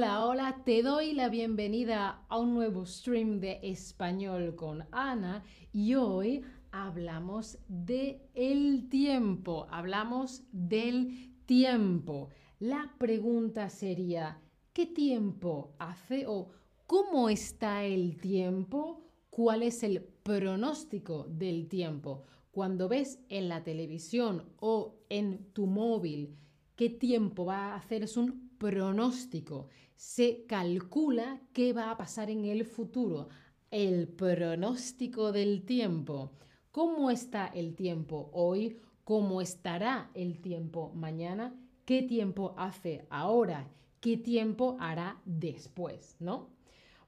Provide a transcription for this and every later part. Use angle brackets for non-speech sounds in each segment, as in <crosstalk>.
Hola, hola, te doy la bienvenida a un nuevo stream de español con Ana y hoy hablamos de el tiempo, hablamos del tiempo. La pregunta sería, ¿qué tiempo hace o cómo está el tiempo? ¿Cuál es el pronóstico del tiempo? Cuando ves en la televisión o en tu móvil qué tiempo va a hacer es un pronóstico. Se calcula qué va a pasar en el futuro. El pronóstico del tiempo. ¿Cómo está el tiempo hoy? ¿Cómo estará el tiempo mañana? ¿Qué tiempo hace ahora? ¿Qué tiempo hará después? ¿No?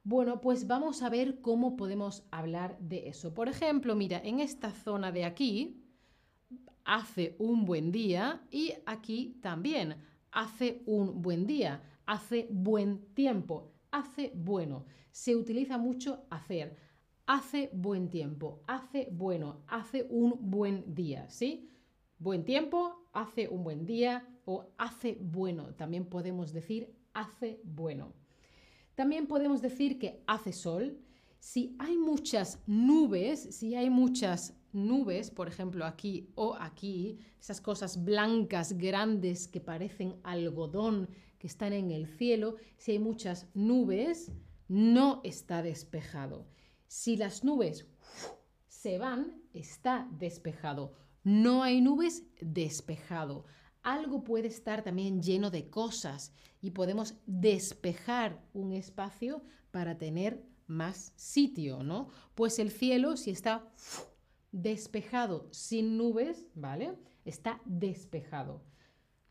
Bueno, pues vamos a ver cómo podemos hablar de eso. Por ejemplo, mira, en esta zona de aquí hace un buen día y aquí también hace un buen día, hace buen tiempo, hace bueno. Se utiliza mucho hacer. Hace buen tiempo, hace bueno, hace un buen día, ¿sí? Buen tiempo, hace un buen día o hace bueno. También podemos decir hace bueno. También podemos decir que hace sol. Si hay muchas nubes, si hay muchas nubes, por ejemplo aquí o aquí, esas cosas blancas, grandes que parecen algodón, que están en el cielo, si hay muchas nubes, no está despejado. Si las nubes se van, está despejado. No hay nubes, despejado. Algo puede estar también lleno de cosas y podemos despejar un espacio para tener más sitio, ¿no? Pues el cielo, si está despejado sin nubes, ¿vale? Está despejado.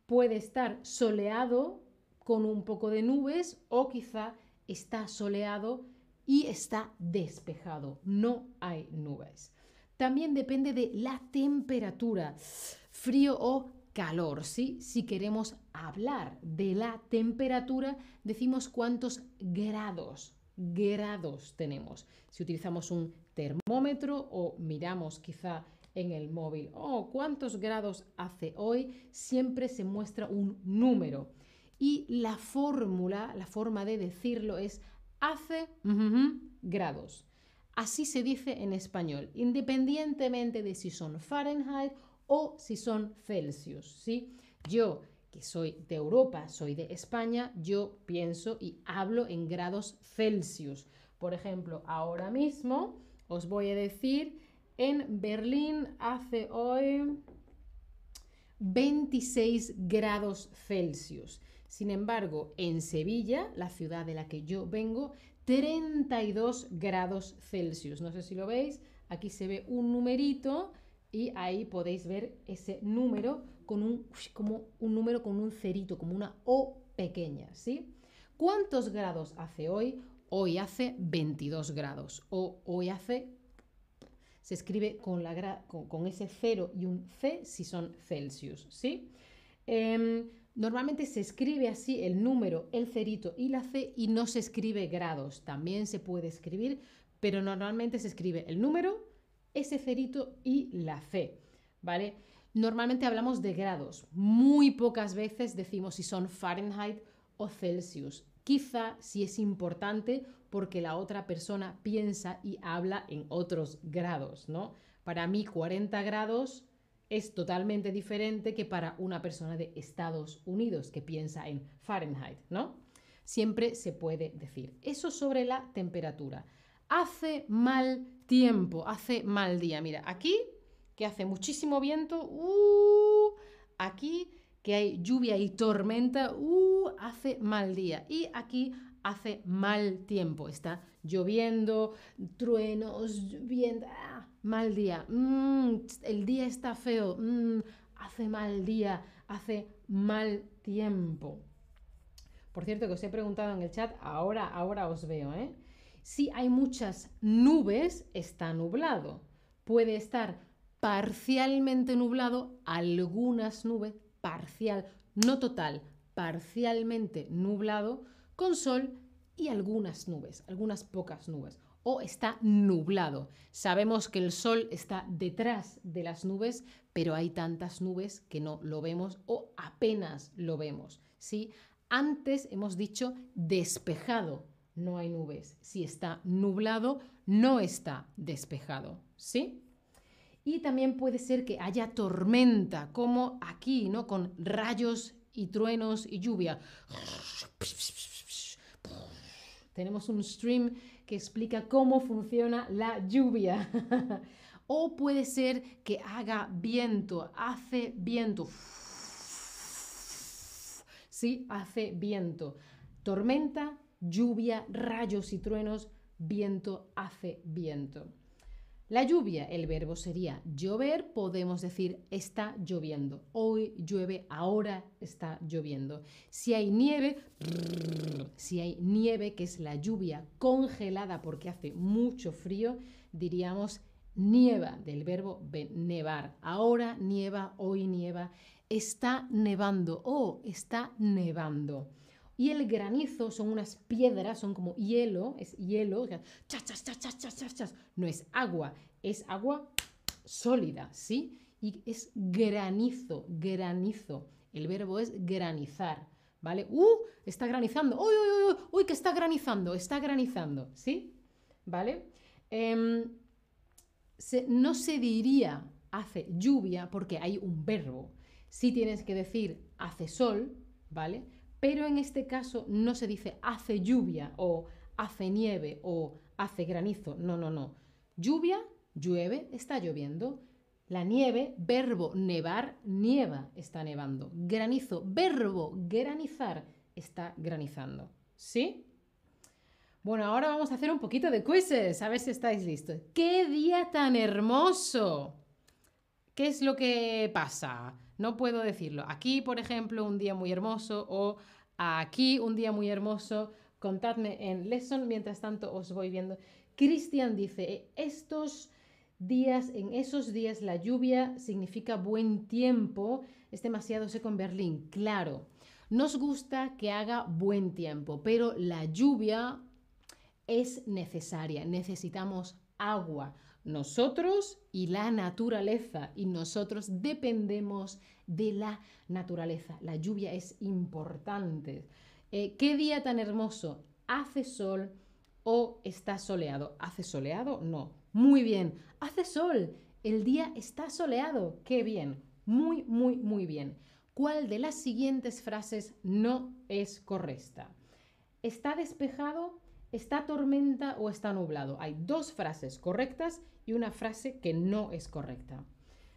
Puede estar soleado con un poco de nubes o quizá está soleado y está despejado. No hay nubes. También depende de la temperatura, frío o calor, ¿sí? Si queremos hablar de la temperatura, decimos cuántos grados, grados tenemos. Si utilizamos un termómetro o miramos quizá en el móvil, oh, ¿cuántos grados hace hoy? Siempre se muestra un número. Y la fórmula, la forma de decirlo es hace grados. Así se dice en español, independientemente de si son Fahrenheit o si son Celsius, ¿sí? Yo, que soy de Europa, soy de España, yo pienso y hablo en grados Celsius. Por ejemplo, ahora mismo os voy a decir, en Berlín hace hoy 26 grados Celsius. Sin embargo, en Sevilla, la ciudad de la que yo vengo, 32 grados Celsius. No sé si lo veis, aquí se ve un numerito y ahí podéis ver ese número con un, como un número con un cerito, como una O pequeña, ¿sí? ¿Cuántos grados hace hoy? Hoy hace 22 grados o hoy hace, se escribe con, ese cero y un C si son Celsius, ¿sí? Em, normalmente se escribe así el número, el cerito y la C y no se escribe grados. También se puede escribir, pero normalmente se escribe el número, ese cerito y la C, ¿vale? Normalmente hablamos de grados. Muy pocas veces decimos si son Fahrenheit o Celsius. Quizá si es importante porque la otra persona piensa y habla en otros grados, ¿no? Para mí 40 grados es totalmente diferente que para una persona de Estados Unidos que piensa en Fahrenheit, ¿no? Siempre se puede decir. Eso sobre la temperatura. Hace mal tiempo, hace mal día. Mira, aquí que hace muchísimo viento, uh, aquí que hay lluvia y tormenta, uh, hace mal día. Y aquí hace mal tiempo, está lloviendo, truenos, viento, ah, mal día, mm, el día está feo, mm, hace mal día, hace mal tiempo. Por cierto, que os he preguntado en el chat, ahora, ahora os veo, ¿eh? Si hay muchas nubes, está nublado. Puede estar parcialmente nublado, algunas nubes, parcial, no total, parcialmente nublado, con sol y algunas nubes, algunas pocas nubes. O está nublado. Sabemos que el sol está detrás de las nubes, pero hay tantas nubes que no lo vemos o apenas lo vemos. ¿sí? Antes hemos dicho despejado, no hay nubes. Si está nublado, no está despejado, ¿sí? Y también puede ser que haya tormenta, como aquí, ¿no? Con rayos y truenos y lluvia. Tenemos un stream que explica cómo funciona la lluvia. o puede ser que haga viento, hace viento. Sí, hace viento. Tormenta, lluvia, rayos y truenos, viento, hace viento. La lluvia, el verbo sería llover, podemos decir está lloviendo. Hoy llueve, ahora está lloviendo. Si hay nieve, si hay nieve, que es la lluvia congelada porque hace mucho frío, diríamos nieva, del verbo nevar. Ahora nieva, hoy nieva, está nevando o está nevando. Y el granizo son unas piedras, son como hielo, es hielo, chas, chas, chas, chas, chas, chas, no es agua, es agua sólida, ¿sí? Y es granizo, granizo. El verbo es granizar, ¿vale? ¡Uh! Está granizando. ¡Uy, uy, uy! ¡Uy, que está granizando! Está granizando, ¿sí? ¿Vale? Em, no se diría hace lluvia porque hay un verbo. Sí tienes que decir hace sol, ¿vale? Pero en este caso no se dice hace lluvia o hace nieve o hace granizo. No, no, no. Lluvia, llueve, está lloviendo. La nieve, verbo nevar, nieva, está nevando. Granizo, verbo granizar, está granizando. ¿Sí? Bueno, ahora vamos a hacer un poquito de quizzes, a ver si estáis listos. ¡Qué día tan hermoso! ¿Qué es lo que pasa? No puedo decirlo. Aquí, por ejemplo, un día muy hermoso o aquí un día muy hermoso. Contadme en lesson, mientras tanto os voy viendo. Cristian dice, estos días, en esos días la lluvia significa buen tiempo, es demasiado seco en Berlín. Claro, nos gusta que haga buen tiempo, pero la lluvia es necesaria, necesitamos agua nosotros y la naturaleza y nosotros dependemos de la naturaleza. La lluvia es importante. Eh, ¿Qué día tan hermoso? ¿Hace sol o está soleado? ¿Hace soleado? No. Muy bien. Hace sol. El día está soleado. Qué bien. Muy, muy, muy bien. ¿Cuál de las siguientes frases no es correcta? ¿Está despejado? ¿Está tormenta o está nublado? Hay dos frases correctas y una frase que no es correcta.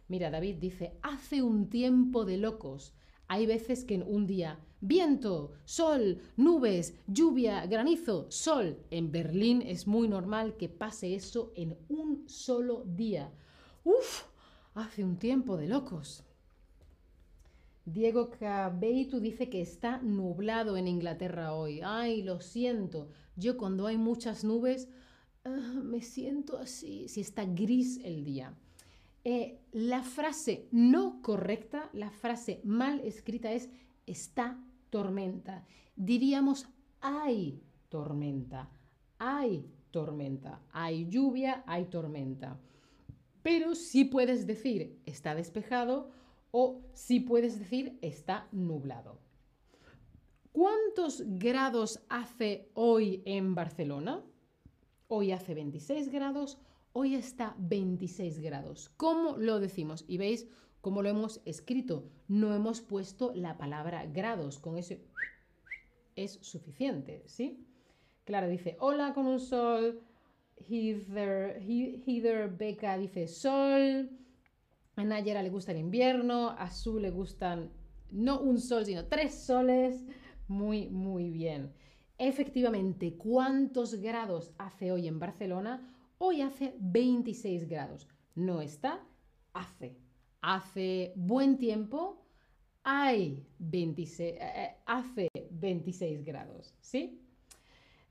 Mira, David dice, hace un tiempo de locos. Hay veces que en un día, viento, sol, nubes, lluvia, granizo, sol. En Berlín es muy normal que pase eso en un solo día. Uf, hace un tiempo de locos. Diego Cabeitu dice que está nublado en Inglaterra hoy. Ay, lo siento. Yo cuando hay muchas nubes ah, me siento así, si está gris el día. Eh, la frase no correcta, la frase mal escrita es está tormenta. Diríamos hay tormenta, hay tormenta, hay lluvia, hay tormenta. Pero sí puedes decir está despejado o si puedes decir está nublado. ¿Cuántos grados hace hoy en Barcelona? Hoy hace 26 grados, hoy está 26 grados. ¿Cómo lo decimos? Y veis cómo lo hemos escrito. No hemos puesto la palabra grados. Con eso <sniffs> es suficiente, ¿sí? Claro, dice hola con un sol. Heather, Heather Beca dice sol. A Nayera le gusta el invierno, a Su le gustan no un sol, sino tres soles. Muy, muy bien. Efectivamente, ¿cuántos grados hace hoy en Barcelona? Hoy hace 26 grados. No está, hace. Hace buen tiempo, hay 26, eh, eh, hace 26 grados, ¿sí?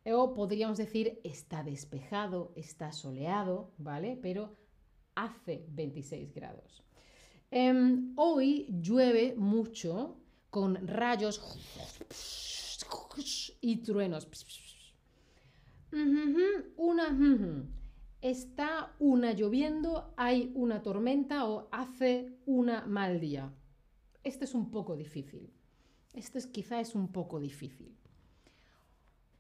O podríamos decir está despejado, está soleado, ¿vale? Pero hace 26 grados. Em, hoy llueve mucho con rayos y truenos. Una, está una lloviendo, hay una tormenta o hace una mal día. Este es un poco difícil. Esto es, quizá es un poco difícil.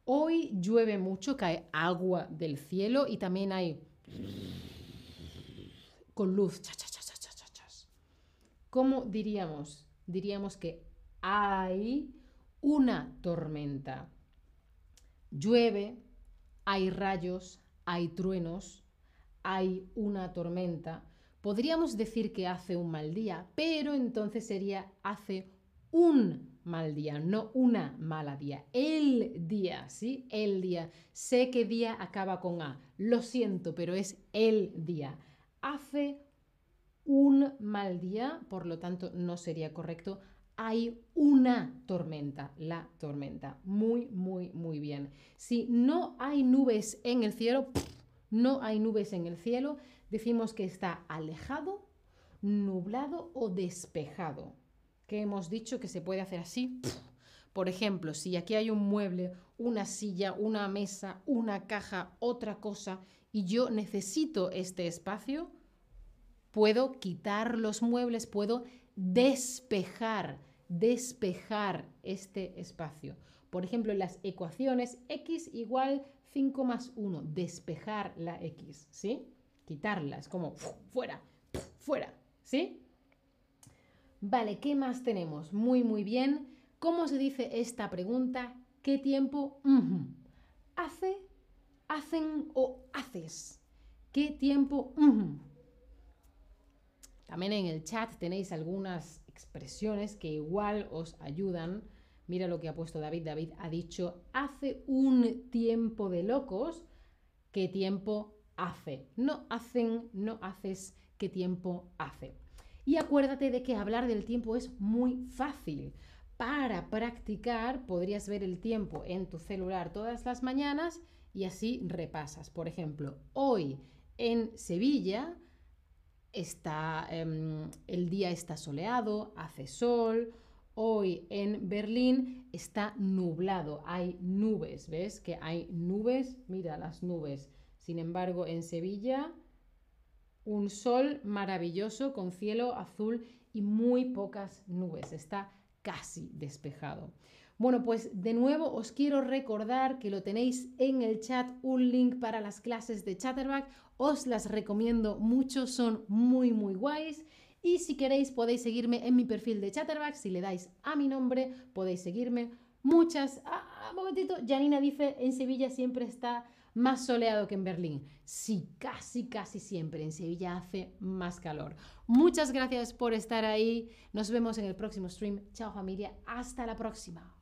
Hoy llueve mucho, cae agua del cielo y también hay con luz. ¿Cómo diríamos? Diríamos que hay una tormenta. Llueve, hay rayos, hay truenos, hay una tormenta. Podríamos decir que hace un mal día, pero entonces sería hace un mal día, no una mala día. El día, ¿sí? El día. Sé que día acaba con A. Lo siento, pero es el día. Hace un mal día, por lo tanto no sería correcto. Hay una tormenta, la tormenta. Muy, muy, muy bien. Si no hay nubes en el cielo, no hay nubes en el cielo, decimos que está alejado, nublado o despejado. Que hemos dicho que se puede hacer así. Por ejemplo, si aquí hay un mueble, una silla, una mesa, una caja, otra cosa, y yo necesito este espacio, puedo quitar los muebles, puedo despejar, despejar este espacio. Por ejemplo, las ecuaciones x igual 5 más 1, despejar la x, ¿sí? Quitarla, es como fuera, fuera, ¿sí? Vale, ¿qué más tenemos? Muy, muy bien. ¿Cómo se dice esta pregunta? ¿Qué tiempo? ¿Hace, hacen o haces? ¿Qué tiempo? También en el chat tenéis algunas expresiones que igual os ayudan Mira lo que ha puesto David. David ha dicho, hace un tiempo de locos. ¿Qué tiempo hace? No hacen, no haces, ¿qué tiempo hace? Y acuérdate de que hablar del tiempo es muy fácil. Para practicar podrías ver el tiempo en tu celular todas las mañanas y así repasas. Por ejemplo, hoy en Sevilla está, em, el día está soleado, hace sol Hoy en Berlín está nublado, hay nubes, ¿ves? Que hay nubes, mira las nubes. Sin embargo, en Sevilla, un sol maravilloso con cielo azul y muy pocas nubes, está casi despejado. Bueno, pues de nuevo os quiero recordar que lo tenéis en el chat, un link para las clases de Chatterback. Os las recomiendo mucho, son muy, muy guays. Y si queréis podéis seguirme en mi perfil de Chatterback. Si le dais a mi nombre podéis seguirme. Muchas... Ah, un momentito. Janina dice, en Sevilla siempre está más soleado que en Berlín. Sí, casi, casi siempre. En Sevilla hace más calor. Muchas gracias por estar ahí. Nos vemos en el próximo stream. Chao familia. Hasta la próxima.